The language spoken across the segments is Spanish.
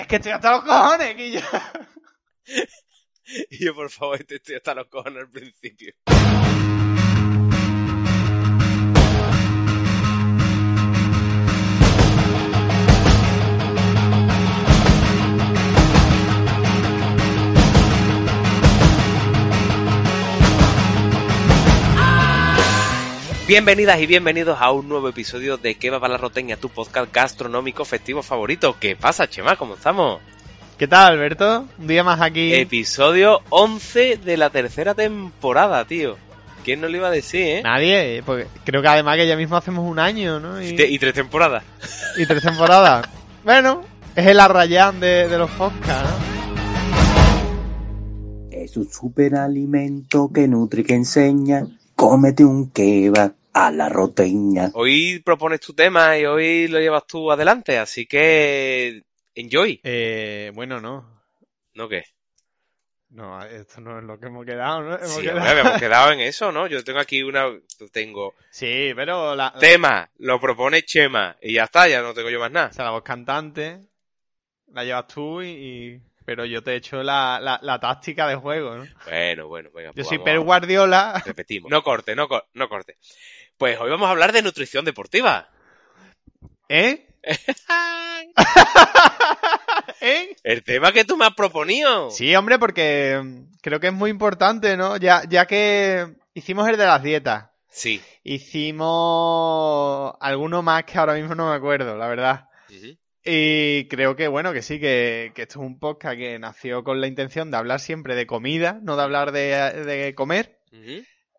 Es que estoy hasta los cojones, Guillo. Y yo, por favor, estoy hasta los cojones al principio. Bienvenidas y bienvenidos a un nuevo episodio de ¿Qué va para la roteña? Tu podcast gastronómico festivo favorito. ¿Qué pasa, Chema? ¿Cómo estamos? ¿Qué tal, Alberto? Un día más aquí. Episodio 11 de la tercera temporada, tío. ¿Quién nos lo iba a decir, eh? Nadie, porque creo que además que ya mismo hacemos un año, ¿no? Y, te- y tres temporadas. y tres temporadas. bueno, es el arrayán de, de los podcasts, ¿no? Es un superalimento que nutre y que enseña. Cómete un kebab a la roteña. Hoy propones tu tema y hoy lo llevas tú adelante, así que... Enjoy. Eh, bueno, no. ¿No qué? No, esto no es lo que hemos quedado, ¿no? Hemos Sí, quedado- hombre, habíamos quedado en eso, ¿no? Yo tengo aquí una... Tengo Sí, pero la, tema, lo propone Chema y ya está, ya no tengo yo más nada. o sea, la voz cantante la llevas tú y... Pero yo te he hecho la, la, la táctica de juego, ¿no? Bueno, bueno, venga. Yo pues soy vamos Pep a- Guardiola. Repetimos. No corte, no, cor- no corte. Pues hoy vamos a hablar de nutrición deportiva. ¿Eh? ¿Eh? El tema que tú me has proponido. Sí, hombre, porque mm, creo que es muy importante, ¿no? Ya, ya que hicimos el de las dietas. Sí. Hicimos alguno más que ahora mismo no me acuerdo, la verdad. Ujú. Y creo que, bueno, que sí, que, que esto es un podcast que nació con la intención de hablar siempre de comida, no de hablar de, de comer.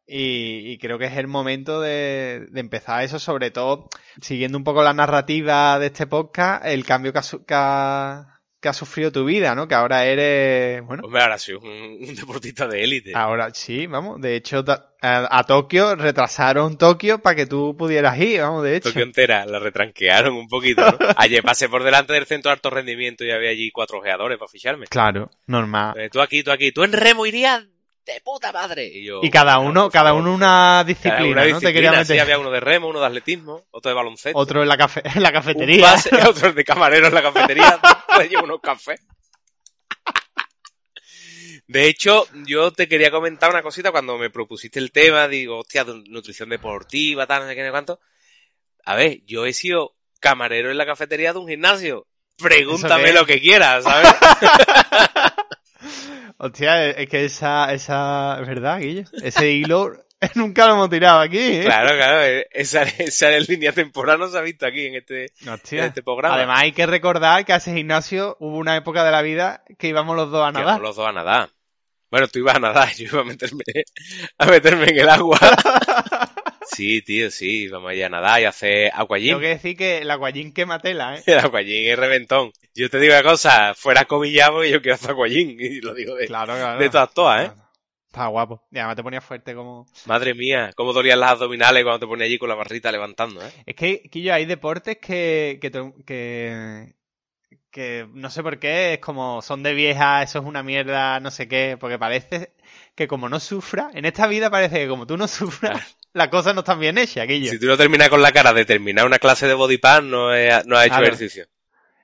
Y, y creo que es el momento de, de empezar eso, sobre todo siguiendo un poco la narrativa de este podcast, el cambio que ha, que ha, que ha sufrido tu vida, ¿no? Que ahora eres, bueno, Hombre, ahora soy un, un deportista de élite. ahora sí, vamos, de hecho a, a Tokio retrasaron Tokio para que tú pudieras ir, vamos, de hecho. Tokio entera, la retranquearon un poquito, ¿no? Ayer pasé por delante del centro de alto rendimiento y había allí cuatro ojeadores para ficharme. Claro, normal. Eh, tú aquí, tú aquí, tú en remo irías de puta madre. Y yo. Y cada "Bueno, uno, por cada favor". uno una Cada disciplina, una ¿no? Te quería disciplina, sí, meter había uno de remo, uno de atletismo, otro de baloncesto. otro en la, cafe- en la un cafetería. pase, otro de camarero en la cafetería, le llevo unos cafés. De hecho, yo te quería comentar una cosita cuando me propusiste el tema, digo, hostia, nutrición deportiva, tal, no sé qué, no sé cuánto. A ver, yo he sido camarero en la cafetería de un gimnasio. Pregúntame lo que quieras, ¿sabes? Hostia, es que esa, esa, es verdad, Guillo. Ese hilo nunca lo hemos tirado aquí, ¿eh? claro, claro, eh, esa, esa línea temporal no se ha visto aquí en este, en este programa. Además hay que recordar que ese gimnasio hubo una época de la vida que íbamos los dos a nadar. vamos los dos a nadar. Bueno, tú ibas a nadar, yo iba a meterme, a meterme en el agua. Sí, tío, sí, vamos a ir a nadar y a hacer Tengo aquagym. que decir que el aguayín quema tela, ¿eh? El aquagym es reventón. Yo te digo una cosa, fuera comillado y yo quiero hacer aquagym. Y lo digo de, Claro, claro. de todas, todas, ¿eh? Está guapo. Y además te ponía fuerte como... Madre mía, cómo dolían las abdominales cuando te ponía allí con la barrita levantando, ¿eh? Es que, Quillo, hay deportes que, que, que, que no sé por qué, es como son de vieja, eso es una mierda, no sé qué, porque parece que como no sufra, en esta vida parece que como tú no sufras, las cosas no están bien hechas, Quillo. Si tú no terminas con la cara de terminar una clase de body pan, no, he- no has hecho ejercicio.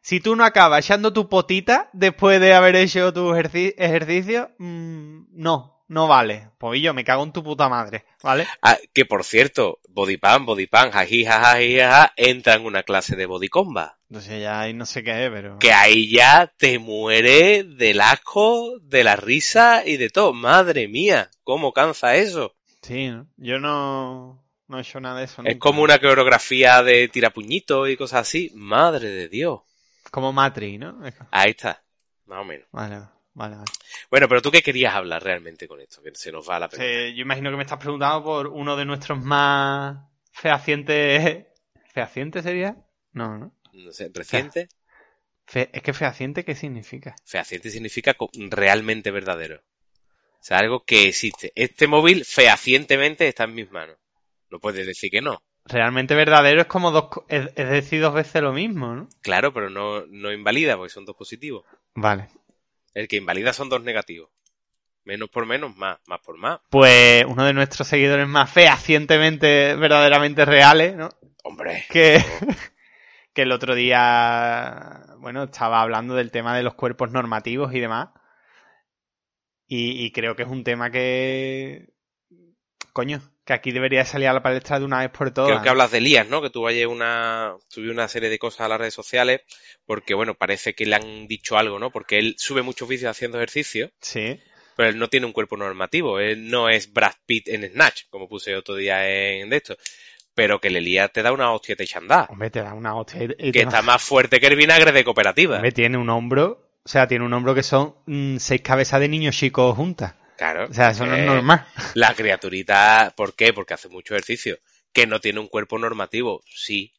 Si tú no acabas echando tu potita después de haber hecho tu ejerci- ejercicio, mm, no, no vale. Pues yo me cago en tu puta madre, ¿vale? Ah, que por cierto, body pan, body pan, jaji, jaja, jaji, jaja, entra en una clase de body combat. Entonces ya ahí no sé qué es, pero... que ahí ya te muere del asco, de la risa y de todo. Madre mía, cómo cansa eso. Sí, ¿no? Yo no, no he hecho nada de eso. Es nunca. como una coreografía de tirapuñitos y cosas así. Madre de Dios. Como Matri, ¿no? Ahí está, más o menos. Vale, vale, vale. Bueno, pero tú qué querías hablar realmente con esto, que se nos va la pregunta. Eh, yo imagino que me estás preguntando por uno de nuestros más fehacientes... ¿Fehaciente sería? No, ¿no? No sé, reciente. Fe- Es que fehaciente, ¿qué significa? Fehaciente significa realmente verdadero. O sea, algo que existe. Este móvil fehacientemente está en mis manos. No puedes decir que no. Realmente verdadero es como dos... Es, es decir, dos veces lo mismo, ¿no? Claro, pero no, no invalida porque son dos positivos. Vale. El que invalida son dos negativos. Menos por menos, más. Más por más. Pues uno de nuestros seguidores más fehacientemente, verdaderamente reales, ¿no? Hombre. Que, que el otro día, bueno, estaba hablando del tema de los cuerpos normativos y demás. Y, y creo que es un tema que, coño, que aquí debería salir a la palestra de una vez por todas. Creo que hablas de Elías, ¿no? Que tuvo ayer una, subió una serie de cosas a las redes sociales, porque bueno, parece que le han dicho algo, ¿no? Porque él sube muchos vídeos haciendo ejercicio, Sí. pero él no tiene un cuerpo normativo, él no es Brad Pitt en Snatch, como puse otro día en de esto. Pero que el Elías te da una hostia te echa a andar, Hombre, te da una hostia. y- y que te- está más fuerte que el vinagre de cooperativa. Hombre, tiene un hombro, o sea, tiene un hombro que son mm, seis cabezas de niños chicos juntas. Claro. O sea, eso no es que normal. La criaturita, ¿por qué? Porque hace mucho ejercicio. Que no tiene un cuerpo normativo, sí.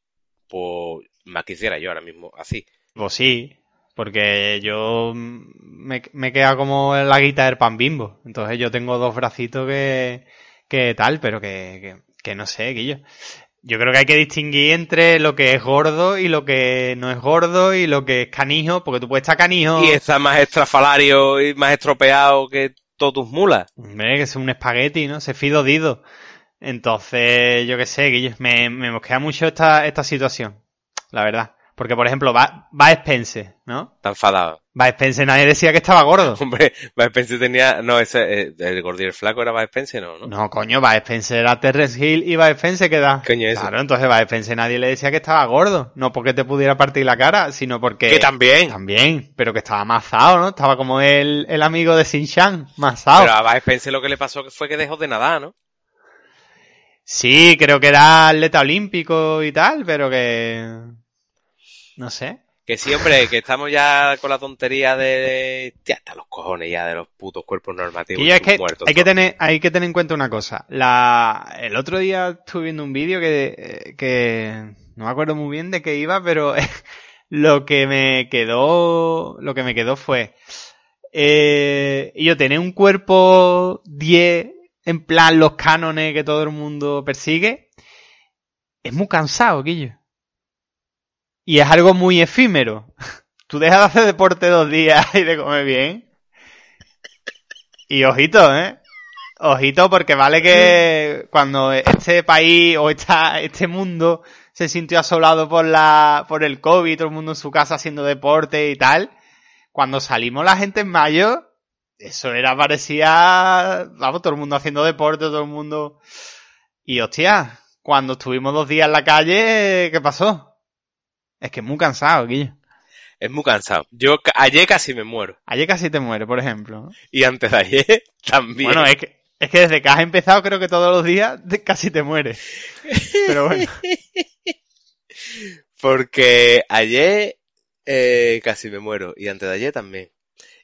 Pues más quisiera yo ahora mismo así. Pues sí, porque yo me, me he quedado como la guita del pan bimbo. Entonces yo tengo dos bracitos que, que tal, pero que, que, que no sé, Guillo. Yo creo que hay que distinguir entre lo que es gordo y lo que no es gordo y lo que es canijo, porque tú puedes estar canijo. Y está más estrafalario y más estropeado que todos tus mulas. Hombre, que es un espagueti, ¿no? Se fido dido. Entonces, yo qué sé, Guillo, me, me mosquea mucho esta, esta situación, la verdad. Porque, por ejemplo, va, va Spence, ¿no? Está enfadado. Va Spence, nadie decía que estaba gordo. Hombre, Bud Spencer tenía... No, ese, eh, el el flaco era Bud Spencer, ¿no? ¿no? No, coño, va Spencer era Terrence Hill y va Spencer queda. Coño, eso. Claro, entonces va Spencer nadie le decía que estaba gordo. No porque te pudiera partir la cara, sino porque. Que también. También, pero que estaba mazado, ¿no? Estaba como el, el amigo de Sin Chan, mazado. Pero a Bud Spencer lo que le pasó fue que dejó de nadar, ¿no? Sí, creo que era atleta olímpico y tal, pero que. No sé. Que sí, hombre, que estamos ya con la tontería de... Ya está los cojones ya de los putos cuerpos normativos. Y ya es que muertos hay que tener, hay que tener en cuenta una cosa. La, el otro día estuve viendo un vídeo que, que no me acuerdo muy bien de qué iba, pero lo que me quedó, lo que me quedó fue, eh, y yo tener un cuerpo 10 en plan los cánones que todo el mundo persigue, es muy cansado, Guillo. Y es algo muy efímero. Tú dejas de hacer deporte dos días y de comer bien. Y ojito, ¿eh? Ojito, porque vale que cuando este país o esta, este mundo se sintió asolado por la, por el COVID, todo el mundo en su casa haciendo deporte y tal, cuando salimos la gente en mayo, eso era, parecía, vamos, todo el mundo haciendo deporte, todo el mundo... Y hostia, cuando estuvimos dos días en la calle, ¿qué pasó? Es que es muy cansado, Guillo. Es muy cansado. Yo ayer casi me muero. Ayer casi te muere, por ejemplo. Y antes de ayer también. Bueno, es que, es que desde que has empezado, creo que todos los días casi te mueres. Pero bueno. Porque ayer eh, casi me muero. Y antes de ayer también.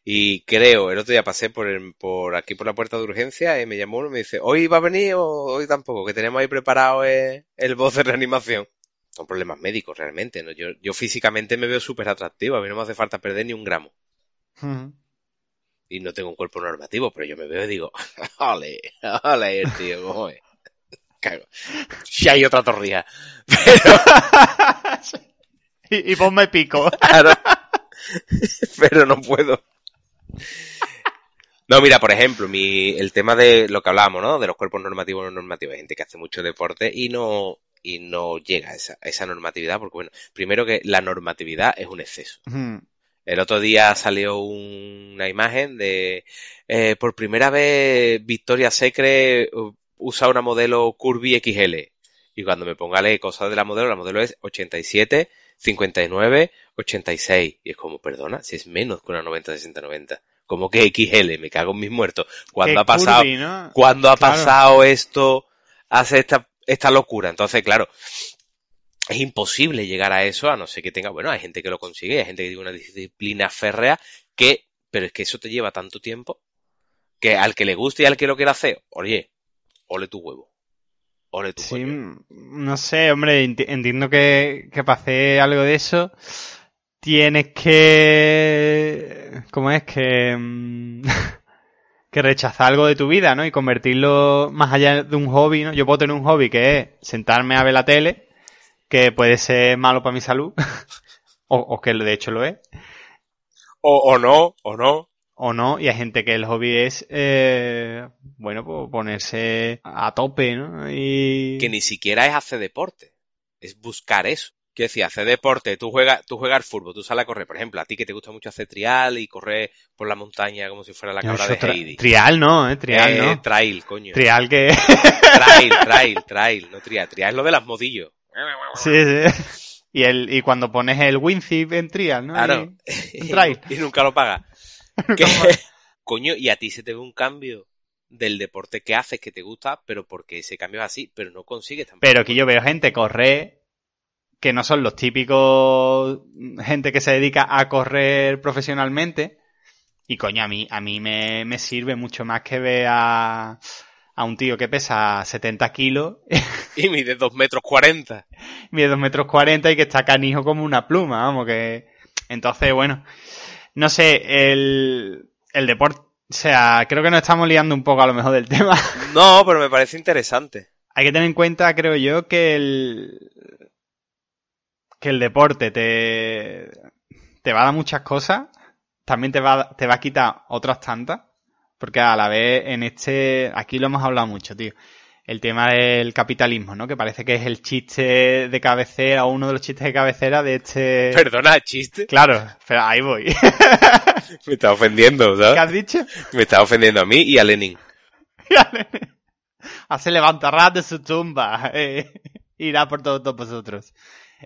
Y creo, el otro día pasé por, el- por aquí por la puerta de urgencia y me llamó uno y me dice, ¿hoy va a venir o hoy tampoco? Que tenemos ahí preparado eh, el voz de reanimación. Son problemas médicos realmente, ¿no? Yo, yo físicamente me veo súper atractivo, a mí no me hace falta perder ni un gramo. Y no tengo un cuerpo normativo, pero yo me veo y digo, ole, ole, tío, ¿cómo es? Cago. Si hay otra torrija. y, y ponme pico. Claro. Pero no puedo. No, mira, por ejemplo, mi, el tema de lo que hablábamos, ¿no? De los cuerpos normativos o no normativos. Hay gente que hace mucho deporte y no, y no llega a esa, a esa normatividad, porque bueno, primero que la normatividad es un exceso. El otro día salió un- una imagen de, eh, por primera vez Victoria Secret uh, usa una modelo Curvy XL. Y cuando me ponga a leer cosas de la modelo, la modelo es 87, 59, 86. Y es como, perdona, si es menos que una 90, 60, 90. Como que XL, me cago en mis muertos. Cuando ha pasado, curvy, ¿no? cuando ha Claro. pasado esto, hace esta, esta locura. Entonces, claro, es imposible llegar a eso a no ser que tenga, bueno, hay gente que lo consigue, hay gente que tiene una disciplina férrea que, pero es que eso te lleva tanto tiempo que al que le guste y al que lo quiera hacer, oye, ole tu huevo. Ole tu Sí, coño. no sé, hombre, enti- entiendo que, que para hacer algo de eso tienes que... ¿Cómo es? Que... que rechazar algo de tu vida, ¿no? Y convertirlo más allá de un hobby, ¿no? Yo puedo tener un hobby que es sentarme a ver la tele, que puede ser malo para mi salud, o, o que de hecho lo es, O, o no, o no. o no, y hay gente que el hobby es, eh, bueno, pues ponerse a tope, ¿no? Y... Que ni siquiera es hacer deporte. Es buscar eso. Quiero decir, hacer deporte, tú juegas, tú juegas fútbol, tú sales a correr, por ejemplo, a ti que te gusta mucho hacer trial y correr por la montaña como si fuera la cabra de Heidi. Trial no, eh, trial Eh, no. Trail, coño. Trial que... Trail, trail, trail, no trial. Trial es lo de las modillos. sí, sí. Y, el, y cuando pones el WinZip en trial, ¿no? Claro. Y- en trail. y nunca lo pagas. Que- Coño, y a ti se te ve un cambio del deporte que haces que te gusta, pero porque ese cambio es así, pero no consigues tampoco. Pero que yo veo gente correr que no son los típicos gente que se dedica a correr profesionalmente. Y coño, a mí, a mí me, me sirve mucho más que ver a, a un tío que pesa 70 kilos, Y mide dos metros cuarenta. mide 2 metros 40 y que está canijo como una pluma, vamos, que... Entonces, bueno, no sé, el, el deporte, o sea, creo que nos estamos liando un poco a lo mejor del tema. No, pero me parece interesante. Hay que tener en cuenta, creo yo, que el que el deporte te, te va a dar muchas cosas, también te va, a- te va a quitar otras tantas, porque a la vez en este, aquí lo hemos hablado mucho, tío, el tema del capitalismo, ¿no? Que parece que es el chiste de cabecera, o uno de los chistes de cabecera de este... Perdona, chiste. Claro, pero ahí voy. Me está ofendiendo, ¿Qué ¿sabes? has dicho? Me está ofendiendo a mí y a Lenin. se levantará de su tumba. eh, irá por todos vosotros.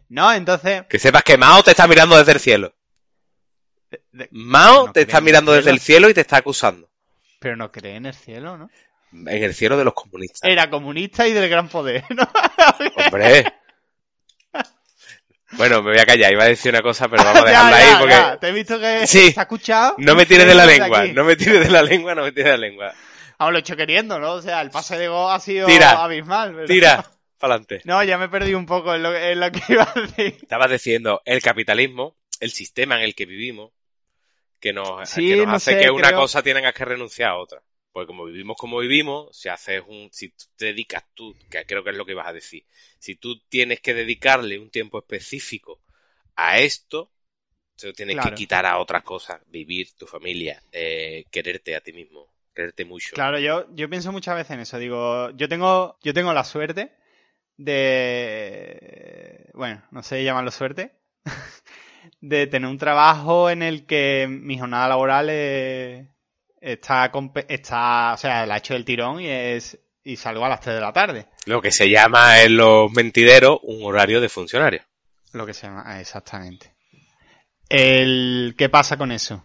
No, entonces... Que sepas que Mao te está mirando desde el cielo. de- Mao No te está el mirando desde el cielo y te está acusando. Pero no cree en el cielo, ¿no? En el cielo de los comunistas. Era comunista y del gran poder, ¿no? Hombre. Bueno, me voy a callar. Iba a decir una cosa, pero vamos a dejarla ya, ahí porque ya. Te he visto que Sí. te ha escuchado. no me tires de la lengua. No me tires de la lengua, no me tires de la lengua. Vamos, lo he hecho queriendo, ¿no? O sea, el pase de go ha sido Tira. abismal. pero- Tira, para adelante. No, ya me perdido un poco en lo, en lo que iba a decir. Estabas diciendo, el capitalismo, el sistema en el que vivimos, que nos, Sí, que nos no hace sé, que una creo- cosa tengas que renunciar a otra. Porque como vivimos como vivimos, si haces un, si tú te dedicas tú, que creo que es lo que ibas a decir, si tú tienes que dedicarle un tiempo específico a esto, se lo tienes Claro. que quitar a otras cosas, vivir, tu familia, eh, quererte a ti mismo, quererte mucho. Claro, yo, yo pienso muchas veces en eso. Digo, yo tengo, yo tengo la suerte de, bueno, no sé llamarlo suerte, de tener un trabajo en el que mi jornada laboral es- está, está, o sea, la he hecho del tirón y es, y salgo a las 3 de la tarde. Lo que se llama en los mentideros un horario de funcionario. Lo que se llama, exactamente. El, ¿qué pasa con eso?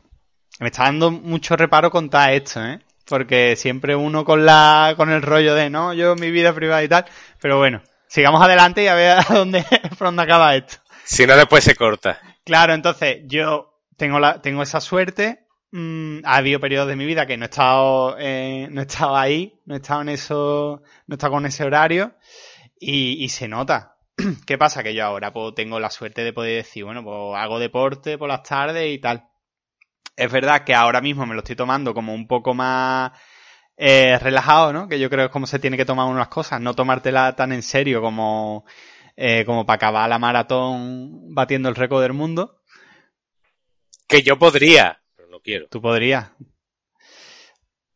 Me está dando mucho reparo contar esto, ¿eh? Porque siempre uno con la, con el rollo de, no, yo mi vida privada y tal. Pero bueno, sigamos adelante y a ver a dónde, por dónde acaba esto. Si no, después se corta. Claro, entonces yo tengo la, tengo esa suerte. Mm, ha habido periodos de mi vida que no he estado, eh, no he estado ahí, no he estado en eso, no he estado con ese horario y, y se nota. ¿Qué pasa? Que yo ahora pues, tengo la suerte de poder decir, bueno, pues hago deporte por las tardes y tal. Es verdad que ahora mismo me lo estoy tomando como un poco más eh, relajado, ¿no? Que yo creo que es como se tiene que tomar unas cosas, no tomártela tan en serio como, eh, como para acabar la maratón batiendo el récord del mundo. Que yo podría, pero no quiero. Tú podrías.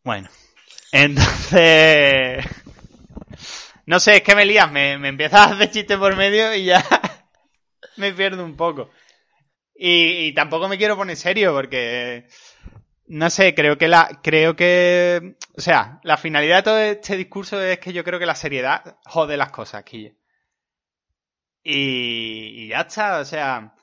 Bueno, entonces... No sé, es que me lías, me, me empiezas a hacer chistes por medio y ya me pierdo un poco. Y, y tampoco me quiero poner serio porque... No sé, creo que la... Creo que... O sea, la finalidad de todo este discurso es que yo creo que la seriedad jode las cosas, Quille. Y, y ya está, o sea...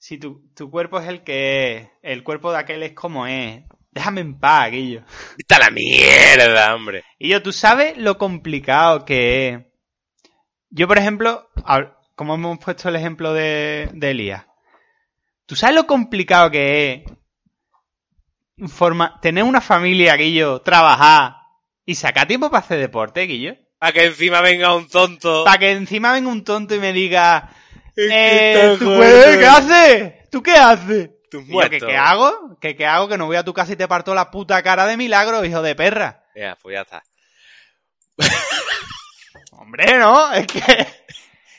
Si tu, tu cuerpo es el que es, el cuerpo de aquel es como es, déjame en paz, Guillo. Está la mierda, hombre. Y yo, tú sabes lo complicado que es. Yo, por ejemplo, como hemos puesto el ejemplo de, de Elías, tú sabes lo complicado que es forma, tener una familia, Guillo, trabajar y sacar tiempo para hacer deporte, Guillo. Para que encima venga un tonto. Para que encima venga un tonto y me diga, eh, ¿tú puedes? ¿qué haces? ¿Tú qué haces? Tú. ¿qué, qué hago? ¿Qué, ¿Qué hago? Que no voy a tu casa y te parto la puta cara de milagro, hijo de perra. Ya, pues ya está. Hombre, no, es que.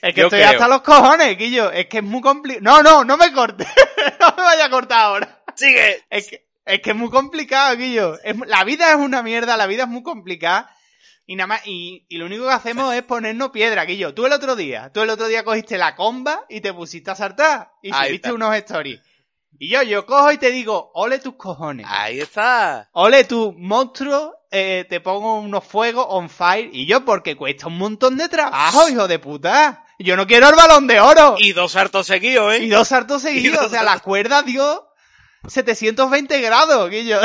Es que Yo estoy creo. hasta los cojones, Guillo. Es que es muy complicado. No, no, no me cortes. no me vaya a cortar ahora. ¡Sigue! Es que es, que es muy complicado, Guillo. Es la vida es una mierda, la vida es muy complicada. Y nada más, y, y lo único que hacemos es ponernos piedra, Guillo. Tú el otro día, tú el otro día cogiste la comba y te pusiste a saltar. Y Ahí subiste está. unos stories. Y yo, yo cojo y te digo, ole tus cojones. Ahí está. Ole tu monstruo, eh, te pongo unos fuegos on fire. Y yo, porque cuesta un montón de trabajo, hijo de puta. Yo no quiero el balón de oro. Y dos hartos seguidos, ¿eh? Y dos saltos seguidos. dos o sea, la cuerda dio 720 grados, Guillo.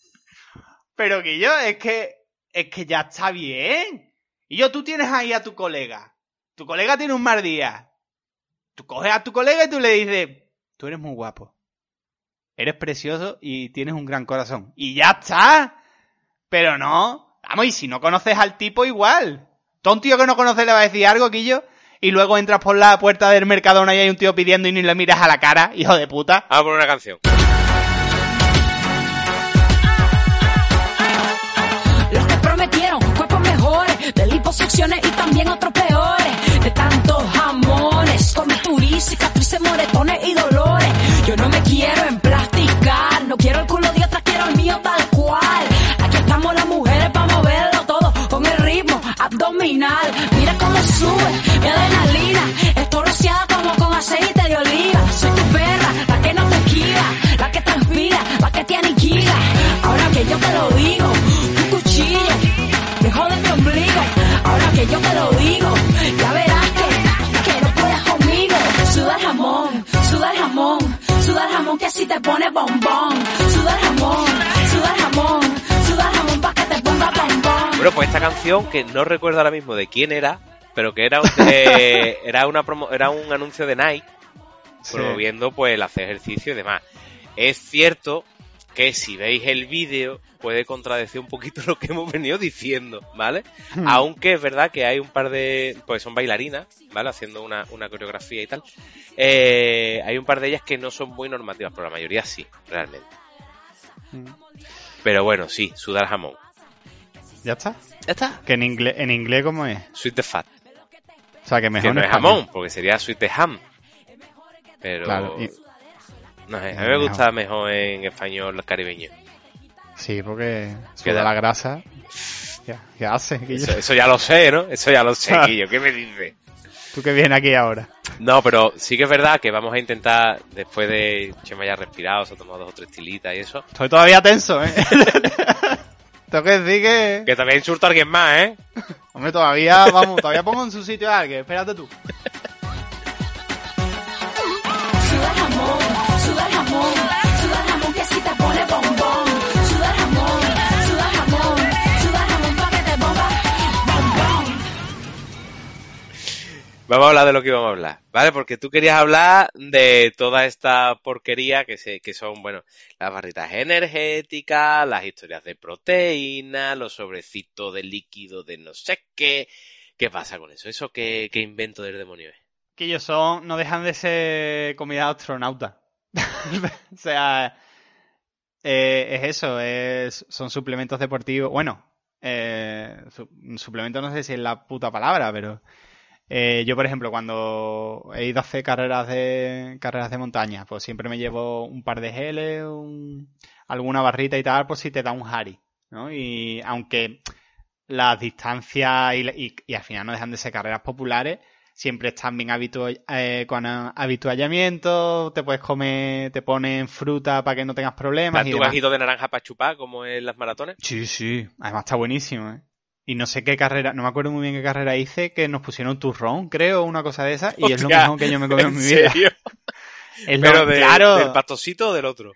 Pero Guillo, es que, es que ya está bien. Y yo, tú tienes ahí a tu colega. Tu colega tiene un mal día. Tú coges a tu colega y tú le dices, tú eres muy guapo. Eres precioso y tienes un gran corazón. Y ya está. Pero no. Vamos, y si no conoces al tipo, igual. A un tío que no conoces le va a decir algo, Guillo, y luego entras por la puerta del Mercadona y hay un tío pidiendo y ni le miras a la cara, hijo de puta. Vamos a poner una canción. De liposucciones y también otros peores. De tantos jamones, comituris, cicatrices, moretones y dolores. Yo no me quiero emplasticar, no quiero el culo de otras, quiero el mío tal cual. Aquí estamos las mujeres para moverlo todo con el ritmo abdominal. Mira cómo sube mi adrenalina, Bueno, pues esta canción, que no recuerdo ahora mismo de quién era, pero que era, de- era, una promo- era un anuncio de Nike promoviendo pues el hacer ejercicio y demás. Es cierto que si veis el vídeo puede contradecir un poquito lo que hemos venido diciendo, ¿vale? Hmm. Aunque es verdad que hay un par de, pues son bailarinas, ¿vale? Haciendo una, una coreografía y tal. Eh, hay un par de ellas que no son muy normativas, pero la mayoría sí, realmente. Hmm. Pero bueno, sí, sudar jamón. ¿Ya está? Ya está. Que en inglés, en inglés ¿cómo es? Sweet the fat. O sea, que mejor que no es jamón, porque sería sweet de ham. Pero Claro, y- no sé, a mí me gusta mejor en español caribeño. Sí, porque Queda. la grasa. ¿Qué, qué hace? Eso, eso ya lo sé, ¿no? Eso ya lo sé. Guillo. ¿Qué me dices? Tú que vienes aquí ahora. No, pero sí que es verdad que vamos a intentar, después de Chema ya respirado, se ha tomado dos o tres tilitas y eso, Estoy todavía tenso, ¿eh? Tengo que decir que... que también insulto a alguien más, ¿eh? Hombre, todavía, vamos, todavía pongo en su sitio a alguien. Espérate tú. Vamos a hablar de lo que íbamos a hablar, ¿vale? Porque tú querías hablar de toda esta porquería que, se, que son, bueno, las barritas energéticas, las historias de proteína, los sobrecitos de líquido de no sé qué. ¿Qué pasa con eso? ¿Eso qué, qué invento del demonio es? Que ellos son, no dejan de ser comida astronauta. o sea, eh, es eso, es, son suplementos deportivos. Bueno, eh, su- suplemento no sé si es la puta palabra, pero eh, yo, por ejemplo, cuando he ido a hacer carreras de carreras de montaña, pues siempre me llevo un par de geles, un- alguna barrita y tal, por si te da un Harry, ¿no? Y aunque las distancias y, y- y al final no dejan de ser carreras populares, siempre están bien habitu- eh, con habituallamiento, te puedes comer, te ponen fruta para que no tengas problemas y ¿Tu demás. de naranja para chupar como en las maratones? Sí, sí, además está buenísimo, ¿eh? Y no sé qué carrera, no me acuerdo muy bien qué carrera hice, que nos pusieron turrón, creo, una cosa de esa, y es lo mejor que yo me comí en ¿En mi vida. serio? Es lo- Pero de- claro, del pastosito o del otro.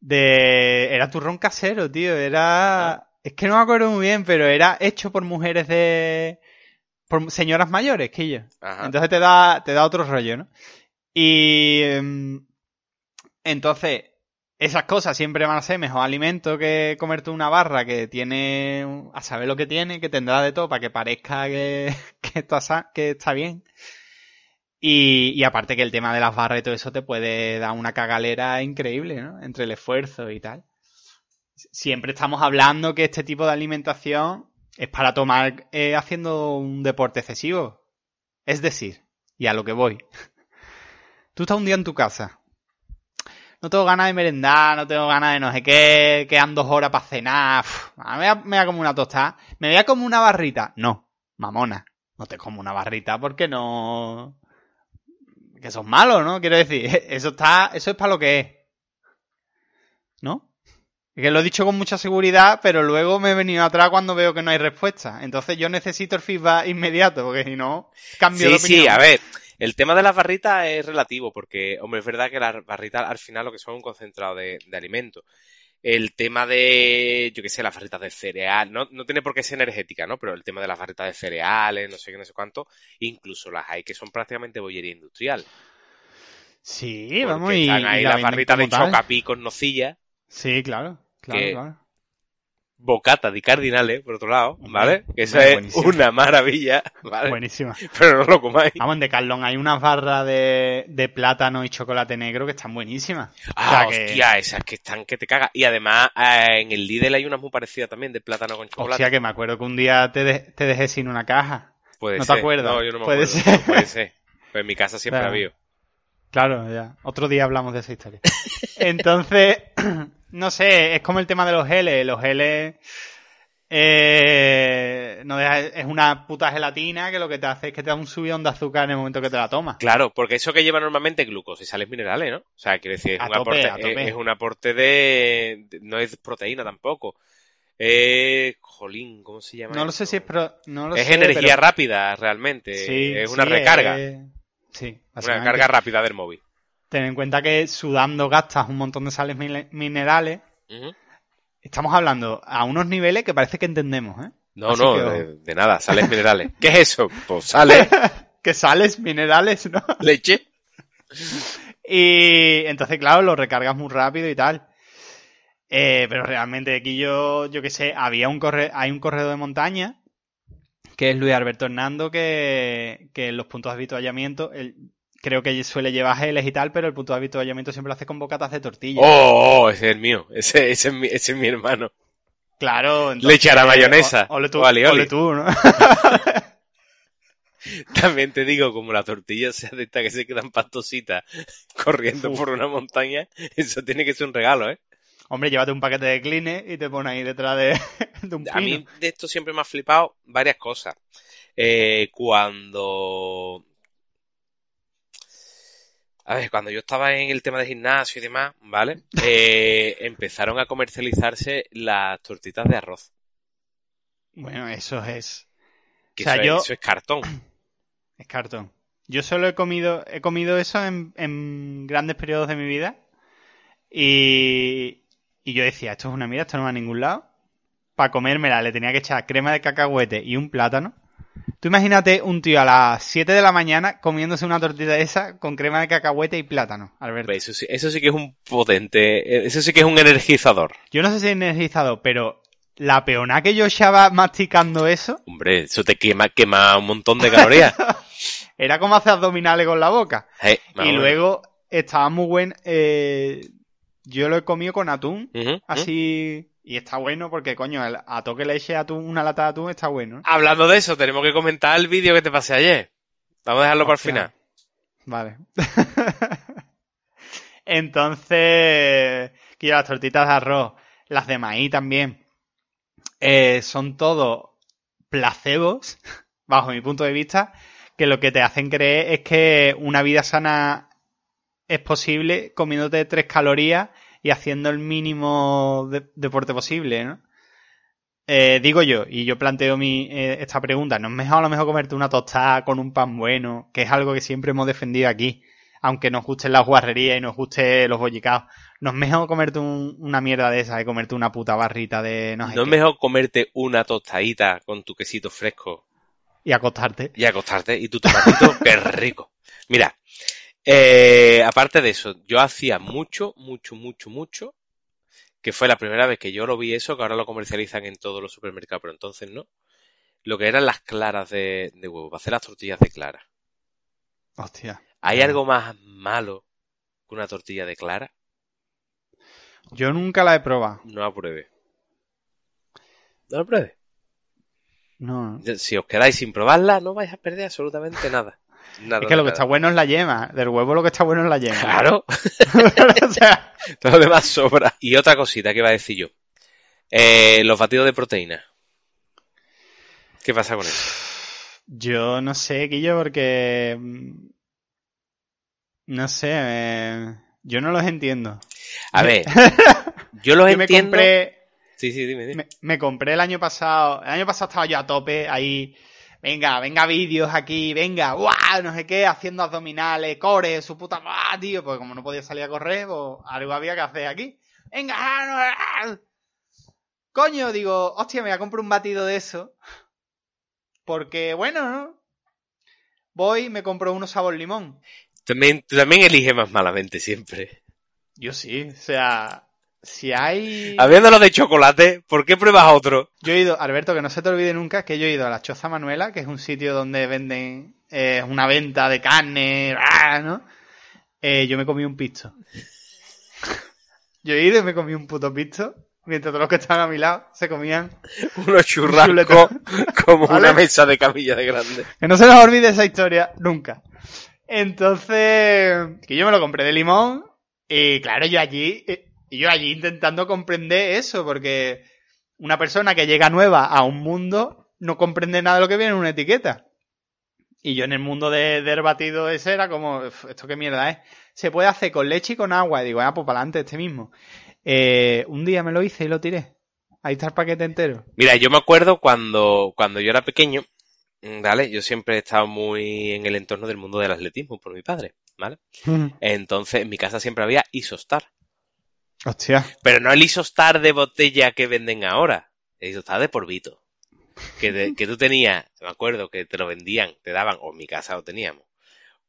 de era turrón casero, tío, era es que no me acuerdo muy bien, pero era hecho por mujeres de por señoras mayores, que yo. Ajá. Entonces te da, te da otro rollo, ¿no? Y em, entonces, esas cosas siempre van a ser mejor alimento que comerte una barra que tiene, a saber lo que tiene, que tendrá de todo para que parezca que, está, que está bien. Y, y aparte que el tema de las barras y todo eso te puede dar una cagalera increíble, ¿no? Entre el esfuerzo y tal. Siempre estamos hablando que este tipo de alimentación es para tomar eh, haciendo un deporte excesivo. Es decir, y a lo que voy. Tú estás un día en tu casa. No tengo ganas de merendar, no tengo ganas de no sé qué, quedan dos horas para cenar, uf, me voy a, comer una tostada, me voy a comer una barrita. No, mamona, no te como una barrita porque no... Que son malos, ¿no? Quiero decir, eso está, eso es para lo que es. ¿No? Que lo he dicho con mucha seguridad, pero luego me he venido atrás cuando veo que no hay respuesta. Entonces yo necesito el feedback inmediato, porque si no, cambio de Sí, opinión. sí, a ver. El tema de las barritas es relativo, porque, hombre, es verdad que las barritas al final lo que son un concentrado de, de alimentos. El tema de, yo qué sé, las barritas de cereal, no, no tiene por qué ser energética, ¿no? Pero el tema de las barritas de cereales, no sé qué, no sé cuánto, incluso las hay que son prácticamente bollería industrial. Sí, Porque vamos, y, están y ahí la las barritas de como tal. chocapi con nocilla, Sí, claro, claro, que- claro. Bocata di cardinales, por otro lado, ¿vale? Que hombre, es buenísimo. una maravilla, ¿vale? Buenísima. Pero no lo comáis. Vamos, en Decathlon hay unas barras de, de plátano y chocolate negro que están buenísimas. Ah, o sea que- hostia, esas que están que te cagas. Y además, eh, en el Lidl hay unas muy parecidas también, de plátano con chocolate. Hostia, que me acuerdo que un día te, de- te dejé sin una caja. Puede ¿no te acuerdas? No, yo no me Puede acuerdo. ser. No puede ser. Pues en mi casa siempre Claro. ha habido. Claro, ya. Otro día hablamos de esa historia. Entonces, no sé, es como el tema de los geles. Los geles eh, no deja- es una puta gelatina que lo que te hace es que te da un subidón de azúcar en el momento que te la tomas. Claro, porque eso que lleva normalmente glucosa y sales minerales, ¿no? O sea, quiere decir, es A un tope, aporte, tope. es, es un aporte de, no es proteína tampoco. Eh, jolín, ¿cómo se llama? No lo sé si es pro- no lo es sé, energía pero- rápida, realmente. Sí, es una sí, recarga. eh, Sí, Una básicamente. carga rápida del móvil. Ten en cuenta que sudando gastas un montón de sales mine- minerales. Estamos hablando a unos niveles que parece que entendemos, ¿eh? No, Así no, que, de, de nada, sales minerales. ¿Qué es eso? Pues sales, Que sales minerales, ¿no? leche. Y entonces, claro, lo recargas muy rápido y tal. Eh, pero realmente aquí yo, yo qué sé, había un corre hay un corredor de montaña que es Luis Alberto Hernando que, que en los puntos de avituallamiento él, creo que suele llevar geles y tal, pero el punto de avituallamiento siempre lo hace con bocatas de tortilla. Oh, oh, ese es el mío. Ese, ese, es, mi, ese es mi hermano. Claro, Le echará mayonesa. o- Ole tú, O ole tú, ¿no? También te digo, como la tortilla sea de esta que se quedan pastositas corriendo Uf. por una montaña, eso tiene que ser un regalo, ¿eh? Hombre, llévate un paquete de Kleenex y te pones ahí detrás de, de un pino. A mí de esto siempre me ha flipado varias cosas. Eh, cuando... A ver, cuando yo estaba en el tema de gimnasio y demás, ¿vale? Eh, empezaron a comercializarse las tortitas de arroz. Bueno, eso es... Que O sea, eso, yo- es, eso es cartón. Es cartón. Yo solo he comido, he comido eso en, en grandes periodos de mi vida. Y, y yo decía, esto es una mierda, esto no va a ningún lado. Para comérmela le tenía que echar crema de cacahuete y un plátano. Tú imagínate un tío a las 7 de la mañana comiéndose una tortilla esa con crema de cacahuete y plátano, Alberto. Eso sí, eso sí que es un potente, eh, eso sí que es un energizador. Yo no sé si es energizado, pero la peona que yo echaba masticando eso Hombre, eso te quema, quema un montón de calorías. era como hacer abdominales con la boca. Eh, Y luego estaba muy buen. eh, yo lo he comido con atún, así. Y está bueno porque, coño, el- a toque le eche atún, una lata de atún está bueno. ¿no? Hablando de eso, tenemos que comentar el vídeo que te pasé ayer. Vamos a dejarlo para el final. Vale. Entonces, que yo las tortitas de arroz, las de maíz también, eh, son todo placebos, bajo mi punto de vista, que lo que te hacen creer es que una vida sana es posible comiéndote tres calorías y haciendo el mínimo de- deporte posible, ¿no? Eh, digo yo, y yo planteo mi, eh, esta pregunta, ¿no es mejor a lo mejor comerte una tostada con un pan bueno, que es algo que siempre hemos defendido aquí, aunque nos gusten las guarrerías y nos guste los bollicaos? ¿No es mejor comerte un- una mierda de esa que comerte una puta barrita de no sé No es qué? mejor comerte una tostadita con tu quesito fresco y acostarte? y acostarte y tu tomatito, qué rico. Mira, eh, aparte de eso, yo hacía mucho, mucho, mucho, mucho, que fue la primera vez que yo lo vi eso, que ahora lo comercializan en todos los supermercados, pero entonces no. Lo que eran las claras de, de huevo, para hacer las tortillas de clara. Hostia. ¿Hay algo más malo que una tortilla de clara? Yo nunca la he probado. No la pruebe. No la pruebe. No, no. Si os quedáis sin probarla, no vais a perder absolutamente nada. Nada Es que lo que está bueno es la yema. Del huevo lo que está bueno es la yema. Claro. o sea, Todo lo demás sobra. Y otra cosita que iba a decir yo. Eh, los batidos de proteína. ¿Qué pasa con eso? Yo no sé, Guillo, porque. mm, No sé, eh, yo no los entiendo. A ver, yo los Yo me entiendo. compré, Sí, sí, dime, dime. me, me compré el año pasado. El año pasado estaba yo a tope ahí. Venga, venga vídeos aquí, venga, guau, no sé qué, haciendo abdominales, core, su puta madre, tío, porque como no podía salir a correr, pues algo había que hacer aquí. Venga, ah, no, ah. coño, digo, hostia, me voy a comprar un batido de eso. Porque, bueno, ¿no? Voy, me compro uno sabor limón. También, tú también eliges más malamente siempre. Yo sí, o sea, si hay... Habiendo los de chocolate, ¿por qué pruebas otro? Yo he ido, Alberto, que no se te olvide nunca, que yo he ido a la Choza Manuela, que es un sitio donde venden eh, una venta de carne, ¡ah! ¿no? Eh, yo me comí un pisto. yo he ido y me comí un puto pisto, mientras todos los que estaban a mi lado se comían. Unos churrascos como ¿Vale? una mesa de camilla de grande. Que no se nos olvide esa historia nunca. Entonces, que yo me lo compré de limón y claro, yo allí, eh, y yo allí intentando comprender eso, porque una persona que llega nueva a un mundo no comprende nada de lo que viene en una etiqueta. Y yo en el mundo de, del batido ese era como, "Uf, ¿esto qué mierda es? Se puede hacer con leche y con agua. Y digo, ah, pues para adelante este mismo. Eh, un día me lo hice y lo tiré. Ahí está el paquete entero. Mira, yo me acuerdo cuando, cuando yo era pequeño, ¿vale? Yo siempre he estado muy en el entorno del mundo del atletismo por mi padre, ¿vale? Entonces, en mi casa siempre había Isostar. Hostia. Pero no el Isostar de botella que venden ahora. El Isostar de polvito. Que, de- que tú tenías, me acuerdo que te lo vendían, te daban, o en mi casa lo teníamos,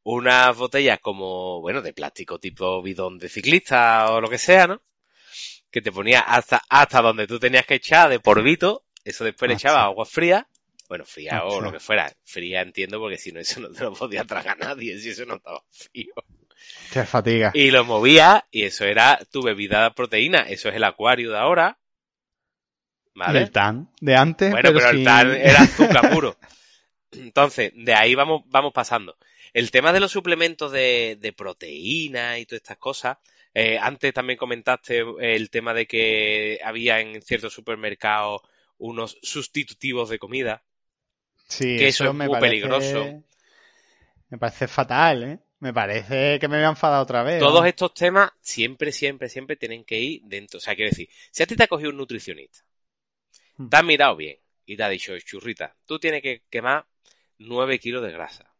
unas botellas como, bueno, de plástico tipo bidón de ciclista o lo que sea, ¿no? Que te ponía hasta, hasta donde tú tenías que echar de polvito, eso después le echabas sí. agua fría, bueno, fría o lo que fuera, fría entiendo porque si no eso no te lo podía tragar nadie, si eso no estaba frío. Qué fatiga. Y lo movía y eso era tu bebida de proteína. Eso es el acuario de ahora. Y ¿Vale? el tan de antes. Bueno, pero, el sin- tal era azúcar puro. Entonces, de ahí vamos, vamos pasando. El tema de los suplementos de, de proteína y todas estas cosas. eh, antes también comentaste el tema de que había en ciertos supermercados unos sustitutivos de comida. Sí, que eso es me muy parece- peligroso. Me parece fatal, ¿eh? Me parece que me voy a enfadar otra vez. Todos ¿no? estos temas siempre, siempre, siempre tienen que ir dentro. O sea, quiero decir, si a ti te ha cogido un nutricionista, Hmm. te has mirado bien y te ha dicho, churrita, tú tienes que quemar 9 kilos de grasa.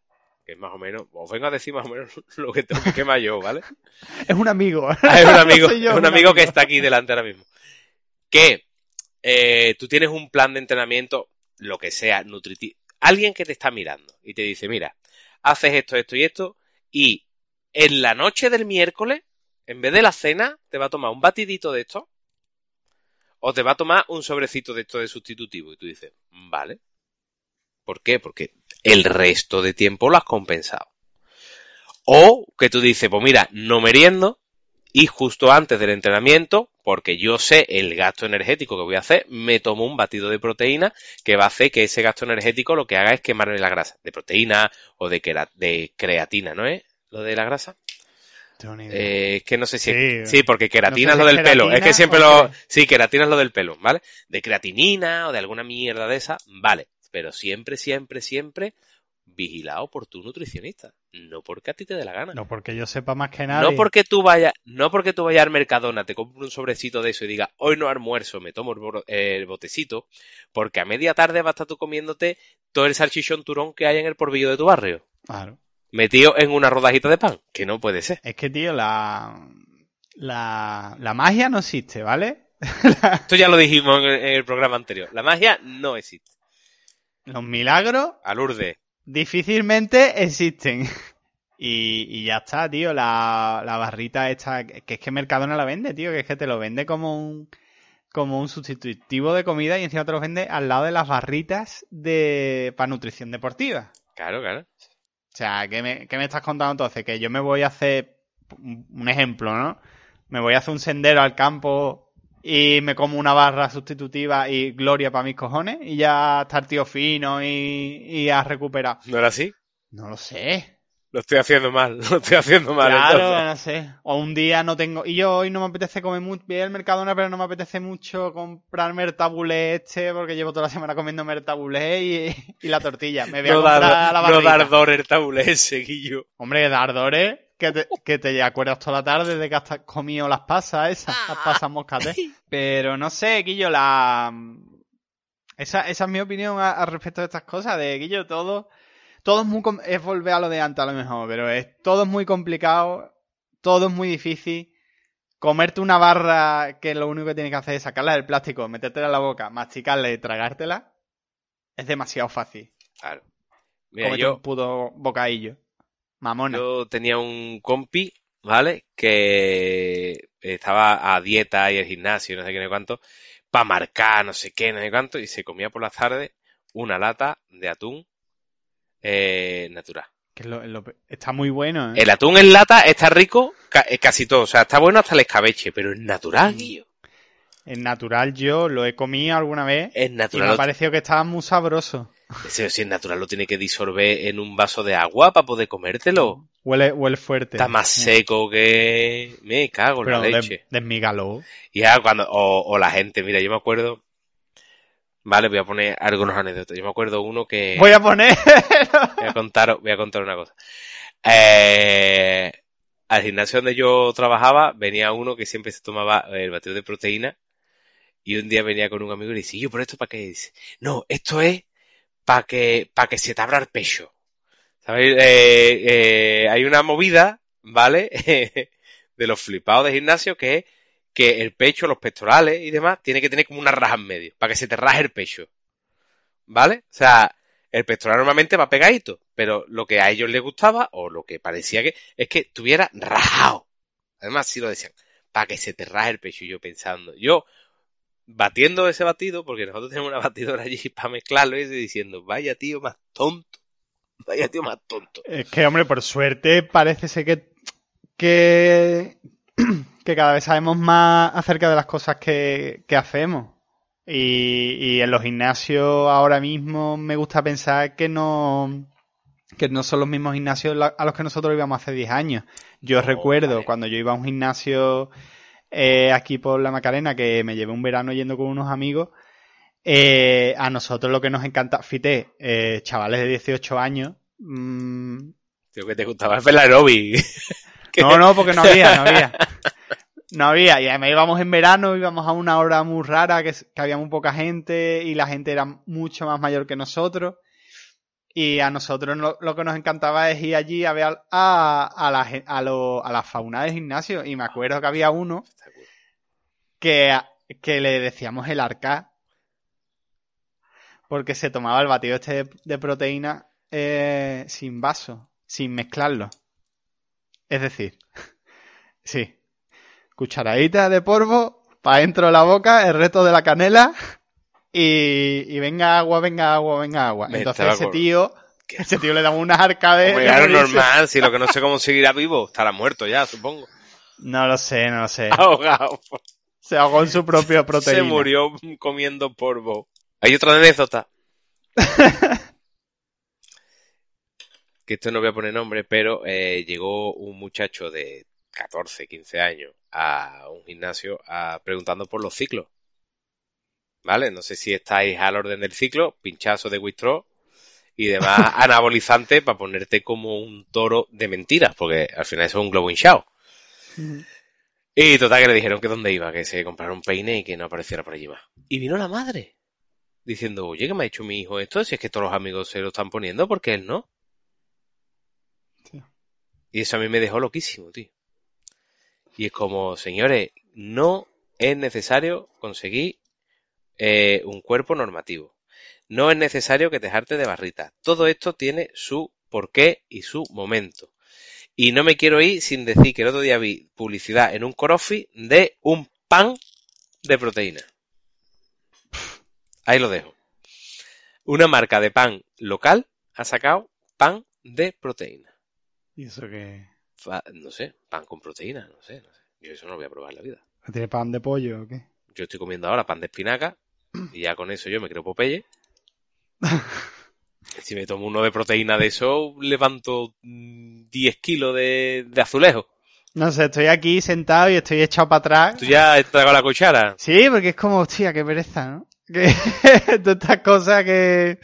Que es más o menos, os vengo a decir más o menos lo que tengo que quemar yo, ¿vale? Es un amigo. Ah, es un amigo, Soy yo, es un amigo que está aquí delante ahora mismo. Que eh, tú tienes un plan de entrenamiento, lo que sea, nutritivo. Alguien que te está mirando y te dice, mira, haces esto, esto y esto, y en la noche del miércoles, en vez de la cena, te va a tomar un batidito de esto, o te va a tomar un sobrecito de esto de sustitutivo. Y tú dices, vale. ¿Por qué? Porque el resto de tiempo lo has compensado. O que tú dices, pues mira, no meriendo, y justo antes del entrenamiento, porque yo sé el gasto energético que voy a hacer, me tomo un batido de proteína que va a hacer que ese gasto energético lo que haga es quemarme la grasa, de proteína o de, de creatina, ¿no es? Lo de la grasa. Eh, es que no sé si. Sí. Sí, porque queratina No es lo del pelo. Es que siempre lo. qué. Sí, queratina es lo del pelo, ¿vale? De creatinina o de alguna mierda de esa, vale. Pero siempre, siempre, siempre vigilado por tu nutricionista. No porque a ti te dé la gana. No porque yo sepa más que nada. No porque tú vayas, no porque tú vayas al Mercadona, te compres un sobrecito de eso y digas, hoy no almuerzo, me tomo el, botecito, porque a media tarde vas a estar tú comiéndote todo el salchichón turón que hay en el porvillo de tu barrio, Claro. metido en una rodajita de pan, que no puede ser. Es que, tío, la, la, la magia no existe, ¿vale? Esto ya lo dijimos en el, en el programa anterior. La magia no existe. Los milagros A Lourdes. Difícilmente existen. Y, y ya está, tío. La, la barrita esta, que es que Mercadona la vende, tío. Que es que te lo vende como un, como un sustitutivo de comida y encima te lo vende al lado de las barritas de, para nutrición deportiva. Claro, claro. O sea, ¿qué me, qué me estás contando entonces? Que yo me voy a hacer un un ejemplo, ¿no? Me voy a hacer un sendero al campo y me como una barra sustitutiva y gloria para mis cojones y ya está el tío fino y, y has recuperado. ¿No era así? No lo sé. Lo estoy haciendo mal, lo estoy haciendo mal. Claro, entonces. no sé. O un día no tengo. Y yo hoy no me apetece comer mucho. Voy al Mercadona, pero no me apetece mucho comprarme el tabulé este, porque llevo toda la semana comiendo el tabulé y, y la tortilla. Me voy a No comprar dar, la no barrita. dar el tabulé ese, Guillo. Hombre, dardores, que te, que te acuerdas toda la tarde de que has comido las pasas esas, las pasas moscates. Pero no sé, Guillo, la... Esa, esa es mi opinión a, a respecto de estas cosas, de Guillo, todo... Todo es muy... Es volver a lo de antes a lo mejor, pero es todo es muy complicado, todo es muy difícil. Comerte una barra que lo único que tienes que hacer es sacarla del plástico, metértela en la boca, masticarla y tragártela, es demasiado fácil. Claro. Mira, Comete yo, un puto bocadillo. Mamona. yo tenía un compi, ¿vale? Que estaba a dieta y al gimnasio, no sé qué, no sé cuánto, para marcar, no sé qué, no sé cuánto, y se comía por las tardes una lata de atún eh, natural. Que es lo- es está muy bueno, ¿eh? El atún en lata está rico ca- eh, casi todo, o sea, está bueno hasta el escabeche, pero es natural, Guillo. En natural yo lo he comido alguna vez Es y me natural. ha parecido que estaba muy sabroso. Ese, si es natural, lo tiene que disolver en un vaso de agua para poder comértelo. Huele, huele fuerte. Está más seco que... Me cago en Pero la leche. desmígalo. Y ya cuando... O, o la gente, mira, yo me acuerdo... Vale, voy a poner algunos anécdotas. Yo me acuerdo uno que... Voy a poner... Voy a contar, voy a contar una cosa. Eh, al gimnasio donde yo trabajaba venía uno que siempre se tomaba el batido de proteína y un día venía con un amigo y le dice, yo, ¿pero esto para qué? Y dice, no, esto es para que, para que se te abra el pecho. ¿Sabéis? Eh, eh, hay una movida, ¿vale? de los flipados de gimnasio que es que el pecho, los pectorales y demás, tiene que tener como una raja en medio, para que se te raje el pecho. ¿Vale? O sea, el pectoral normalmente va pegadito, pero lo que a ellos les gustaba, o lo que parecía que, es que estuviera rajado. Además, sí lo decían, para que se te raje el pecho. Yo pensando, yo batiendo ese batido, porque nosotros tenemos una batidora allí para mezclarlo, y diciendo, vaya tío más tonto, vaya tío más tonto. Es que, hombre, por suerte parece ser que, que, que cada vez sabemos más acerca de las cosas que, que hacemos. Y, y en los gimnasios ahora mismo me gusta pensar que no, que no son los mismos gimnasios a los que nosotros íbamos hace 10 años. Yo No, recuerdo vale. cuando yo iba a un gimnasio eh, aquí por la Macarena, que me llevé un verano yendo con unos amigos, eh, a nosotros lo que nos encanta, fíjate, eh, chavales de 18 años, mm, Tío, que te gustaba el aerobi. no, no, porque no había, no había. No había. Y además íbamos en verano, íbamos a una hora muy rara, que, que había muy poca gente y la gente era mucho más mayor que nosotros. Y a nosotros lo, lo que nos encantaba es ir allí a ver al- a, a, la, a, lo- a la fauna del gimnasio. Y me acuerdo que había uno que, que le decíamos el arca porque se tomaba el batido este de, de proteína eh, sin vaso, sin mezclarlo. Es decir, sí, cucharadita de polvo para dentro de la boca, el resto de la canela y, y venga agua, venga agua, venga agua. Me Entonces ese tío, ¿Qué? ese tío le daba unas de claro, normal, si lo que no sé cómo seguirá vivo, estará muerto ya, supongo. No lo sé, no lo sé. Ahogado. Se ahogó en su propia proteína. Se murió comiendo polvo. Hay otra anécdota. que esto no voy a poner nombre, pero eh, llegó un muchacho de 14, 15 años a un gimnasio a, preguntando por los ciclos. ¿Vale? No sé si estáis al orden del ciclo, pinchazo de Withdraw y demás anabolizante para ponerte como un toro de mentiras, porque al final eso es un globo hinchado. Y total que le dijeron que dónde iba, que se comprara un peine y que no apareciera por allí más. Y vino la madre, diciendo, oye, que me ha hecho mi hijo esto, si es que todos los amigos se lo están poniendo, ¿por qué él no? Sí. Y eso a mí me dejó loquísimo, tío. Y es como, señores, no es necesario conseguir eh, un cuerpo normativo. No es necesario que te jarte de barrita. Todo esto tiene su porqué y su momento. Y no me quiero ir sin decir que el otro día vi publicidad en un Corofi de un pan de proteína. Ahí lo dejo. Una marca de pan local ha sacado pan de proteína. ¿Y eso Fa- No sé, pan con proteína, no sé, no sé. Yo eso no lo voy a probar en la vida. ¿Tiene pan de pollo o qué? Yo estoy comiendo ahora pan de espinaca y ya con eso yo me creo Popeye. Si me tomo uno de proteína de eso, levanto mm, 10 kilos de, de azulejo. No sé, estoy aquí sentado y estoy echado para atrás. ¿Tú ya has tragado la cuchara? Sí, porque es como, hostia, qué pereza, ¿no? Que todas estas cosas que...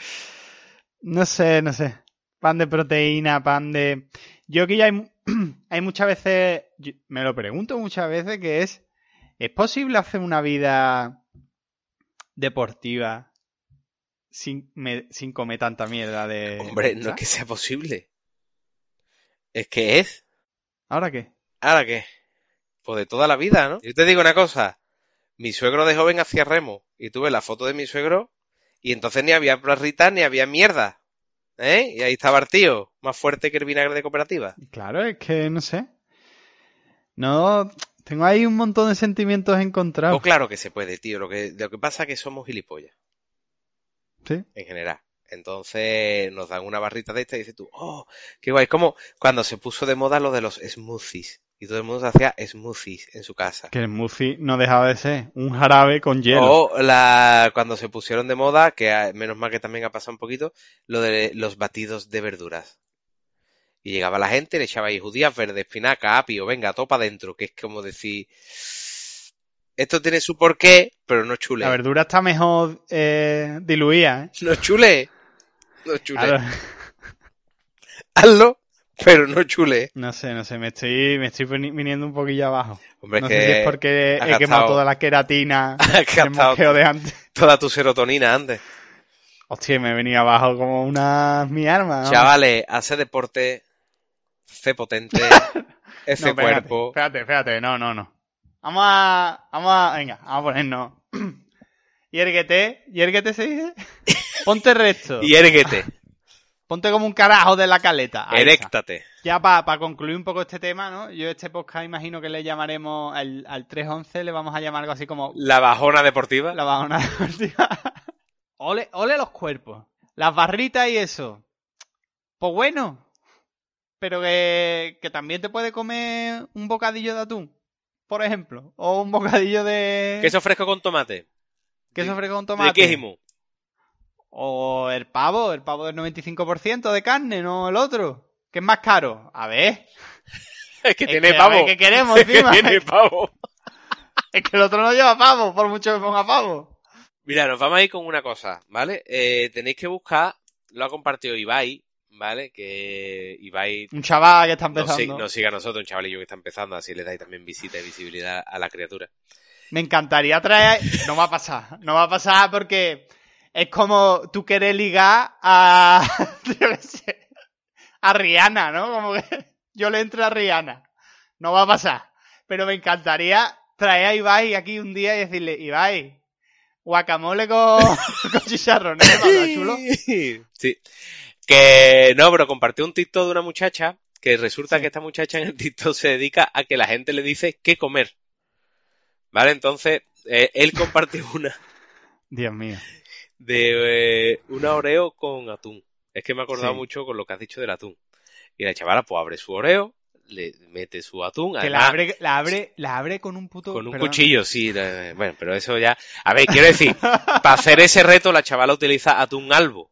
No sé, no sé. Pan de proteína, pan de... Yo que ya hay, hay muchas veces... me lo pregunto muchas veces que es... ¿Es posible hacer una vida deportiva sin, me- sin comer tanta mierda de... Hombre, no es que sea posible. Es que es. ¿Ahora qué? ¿Ahora qué? Pues de toda la vida, ¿no? Yo te digo una cosa. Mi suegro de joven hacía remo. Y tuve la foto de mi suegro. Y entonces ni había barritas ni había mierda. ¿Eh? Y ahí estaba el tío. Más fuerte que el vinagre de cooperativa. Claro, es que no sé. No, tengo ahí un montón de sentimientos encontrados. Pues claro que se puede, tío. Lo que, lo que pasa es que somos gilipollas. Sí. En general. Entonces nos dan una barrita de esta y dices tú, oh, qué guay. Es como cuando se puso de moda lo de los smoothies. Y todo el mundo hacía smoothies en su casa. Que el smoothie no dejaba de ser un jarabe con hielo. O la, cuando se pusieron de moda, que a- menos mal que también ha pasado un poquito, lo de los batidos de verduras. Y llegaba la gente, le echaba ahí judías, verdes, espinaca, apio, venga, topa adentro, que es como decir, esto tiene su porqué, pero no chule. La verdura está mejor eh, diluida, ¿eh? No chule. No chule. Claro. Hazlo, pero no chule. No sé, no sé, me estoy, me estoy vini- viniendo un poquillo abajo. Hombre, no es sé que si es porque he quemado toda la queratina gastado mosqueo de antes. toda tu serotonina antes. Hostia, me venido abajo como una mi arma. ¿no? Chavales, hace deporte, fe potente, No, espérate, cuerpo. Espérate, espérate, no, no, no. Vamos a, vamos a, venga, vamos a ponernos. Yérguete, yérguete se dice. Ponte recto. Y erguete, Ponte como un carajo de la caleta. Eréctate. Ya para concluir un poco este tema, ¿no? Yo este podcast imagino que le llamaremos al, al 311, le vamos a llamar algo así como La bajona deportiva. la bajona deportiva. ole, ole los cuerpos. Las barritas y eso. Pues bueno. Pero que, que también te puede comer un bocadillo de atún, por ejemplo. O un bocadillo de Queso fresco con tomate. queso fresco con ¿De tomate. qué jimu? O el pavo, el pavo del 95% de carne, no el otro. ¿Qué es más caro? A ver. Es que Es tiene que, pavo. ver, ¿qué queremos Es que encima? tiene pavo. Es que el otro no lleva pavo, por mucho que ponga pavo. Mira, nos vamos a ir con una cosa, ¿vale? Eh, tenéis que buscar, lo ha compartido Ibai, ¿vale? Que Ibai Un chaval que está empezando. nos siga a nosotros, un chavalillo que está empezando, así le dais también visita y visibilidad a la criatura. Me encantaría traer. No va a pasar. No va a pasar porque es como tú quieres ligar a. A Rihanna, ¿no? Como que yo le entro a Rihanna. No va a pasar. Pero me encantaría traer a Ibai aquí un día y decirle: Ibai, guacamole con, con chicharrones, ¿no? chulo? Sí. Que no, pero compartió un TikTok de una muchacha que resulta Sí. que esta muchacha en el TikTok se dedica a que la gente le dice qué comer. ¿Vale? Entonces, eh, él compartió una Dios mío. de eh, una Oreo con atún. Es que me he acordado Sí. mucho con lo que has dicho del atún. Y la chavala pues abre su Oreo, le mete su atún, Que la abre, la abre, la abre con un puto. con un perdón. cuchillo, sí. Bueno, pero eso ya... A ver, quiero decir, para hacer ese reto la chavala utiliza atún albo.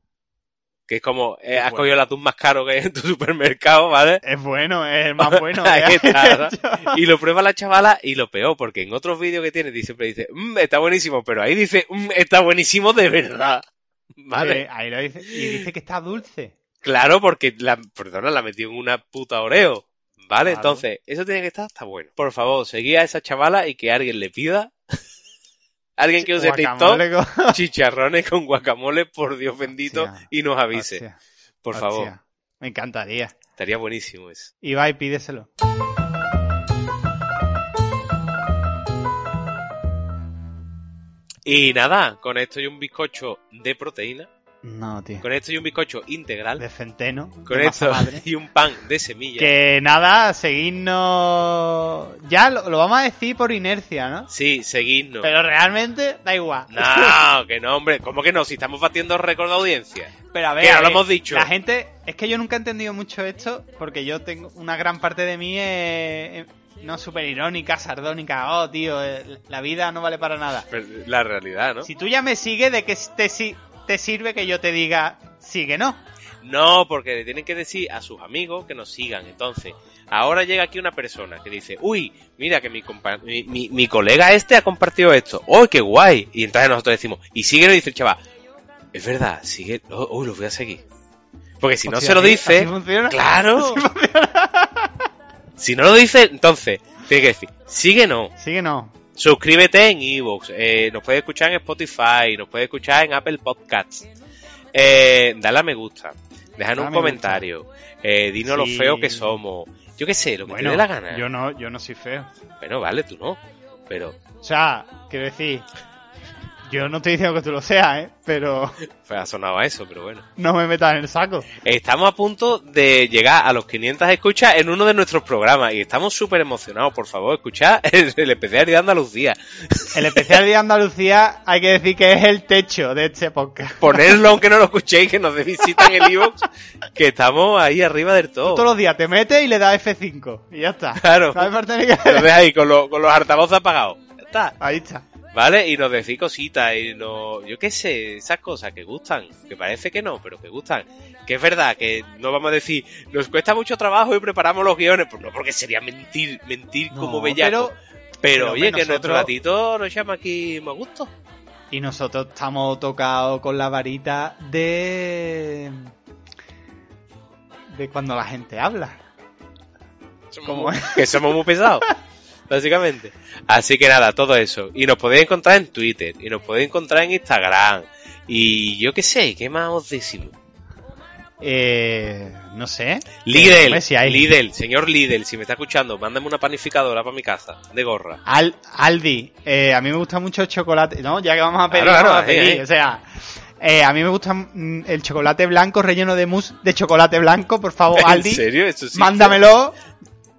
Que es como, eh, has bueno. cogido el atún más caro que hay en tu supermercado, ¿vale? Es bueno, es el más bueno. que está, ¿no? Y lo prueba la chavala y lo peor, porque en otros vídeos que tiene dice- siempre dice, "Mm, está buenísimo, pero ahí dice, "Mm, está buenísimo de verdad. ¿Vale? Eh, ahí lo dice. Y dice que está dulce. Claro, porque la, perdona, la metió en una puta Oreo. ¿Vale? Claro. Entonces, eso tiene que estar hasta bueno. Por favor, seguí a esa chavala y que alguien le pida. Alguien que use TikTok, con- chicharrones con guacamole, por Dios bendito, Hostia, y nos avise. Hostia, por hostia. favor. Me encantaría. Estaría buenísimo eso. Ibai, pídeselo. Y nada, con esto y un bizcocho de proteína. No, tío. Con esto y un bizcocho integral. De centeno. Con de esto y un pan de semilla. Que nada, seguidnos. Ya lo, lo vamos a decir por inercia, ¿no? Sí, seguidnos. Pero realmente da igual. No, que no, hombre. ¿Cómo que no? Si estamos batiendo récord de audiencia. Pero a ver, Que no a lo ver, hemos dicho. La gente, es que yo nunca he entendido mucho esto, porque yo tengo una gran parte de mí es, es- no súper irónica, sardónica. Oh, tío, eh, la vida no vale para nada. Pero La realidad, ¿no? Si tú ya me sigues, ¿de qué te, si- te sirve que yo te diga sí que no. No, porque le tienen que decir a sus amigos que nos sigan. Entonces, ahora llega aquí una persona que dice, uy, mira que mi, compa- mi, mi- mi colega este ha compartido esto. ¡Oh, qué guay! Y entonces nosotros decimos, y síguelo y dice el chaval, es verdad, sigue, oh, uy, lo voy a seguir. Porque si no se lo ¿así- dice, claro. Si no lo dice, entonces, tiene que decir, síguenos. Sí que no. Suscríbete en Evox, eh, nos puedes escuchar en Spotify, nos puedes escuchar en Apple Podcasts. Eh, dale a me gusta, déjanos un me comentario, eh, dinos lo feo que somos. Yo qué sé, lo que Bueno, te dé la gana. yo no, yo no soy feo. Bueno, vale, tú no. Pero O sea, quiero decir, yo no estoy diciendo que tú lo seas, ¿eh? Pero pues, ha sonado a eso, pero bueno. no me metas en el saco. Estamos a punto de llegar a los 500 escuchas en uno de nuestros programas y estamos súper emocionados. Por favor, escuchad el, el especial de Andalucía. El especial de Andalucía hay que decir que es el techo de este podcast. Ponerlo aunque no lo escuchéis, que nos dé visita en el Evox, que estamos ahí arriba del todo. Todos los días te metes y le das F5 y ya está. Claro. ¿Sabes Lo ves ahí con, los- con los altavoces apagados. Ya está. Ahí está. ¿Vale? Y nos decís cositas y no, yo qué sé, esas cosas que gustan, que parece que no, pero que gustan. Que es verdad, que no vamos a decir, nos cuesta mucho trabajo y preparamos los guiones, pues no, porque sería mentir, mentir No, como bellaco. Pero, pero, oye, hombre, que nuestro nosotros- ratito nos llama aquí más gusto. Y nosotros estamos tocados con la varita de. de cuando la gente habla. ¿Cómo es? que somos muy pesados, básicamente. Así que nada, todo eso. Y nos podéis encontrar en Twitter, y nos podéis encontrar en Instagram. Y yo qué sé, ¿qué más os decimos? Eh, no sé. Lidl, Hombre, si hay. Lidl, señor Lidl, si me está escuchando, mándame una panificadora para mi casa, de gorra. Al, Aldi, eh, a mí me gusta mucho el chocolate, ¿no? Ya que vamos a pedir, Claro, claro, vamos a pedir. O sea, eh, a mí me gusta mm, el chocolate blanco relleno de mousse de chocolate blanco, por favor, Aldi. ¿En serio? ¿Eso sí? Mándamelo,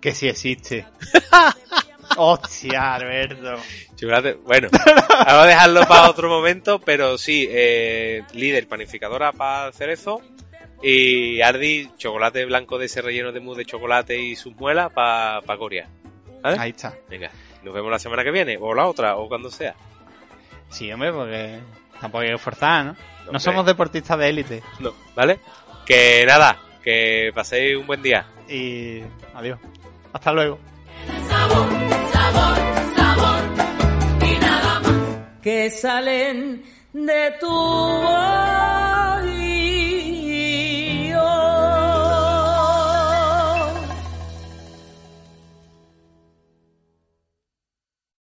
que sí existe. Hostia, Alberto. Chocolate. Bueno, vamos a dejarlo para otro momento, pero sí, eh, líder, panificadora para cerezo. Y Ardi, chocolate blanco de ese relleno de mousse de chocolate y sus muelas para pa Corea. ¿Vale? Ahí está. Venga, nos vemos la semana que viene, o la otra, o cuando sea. Sí, hombre, porque tampoco hay que forzar, ¿no? No Hombre. somos deportistas de élite. No, ¿vale? Que nada, que paséis un buen día. Y adiós. Hasta luego. Que salen de tu boca.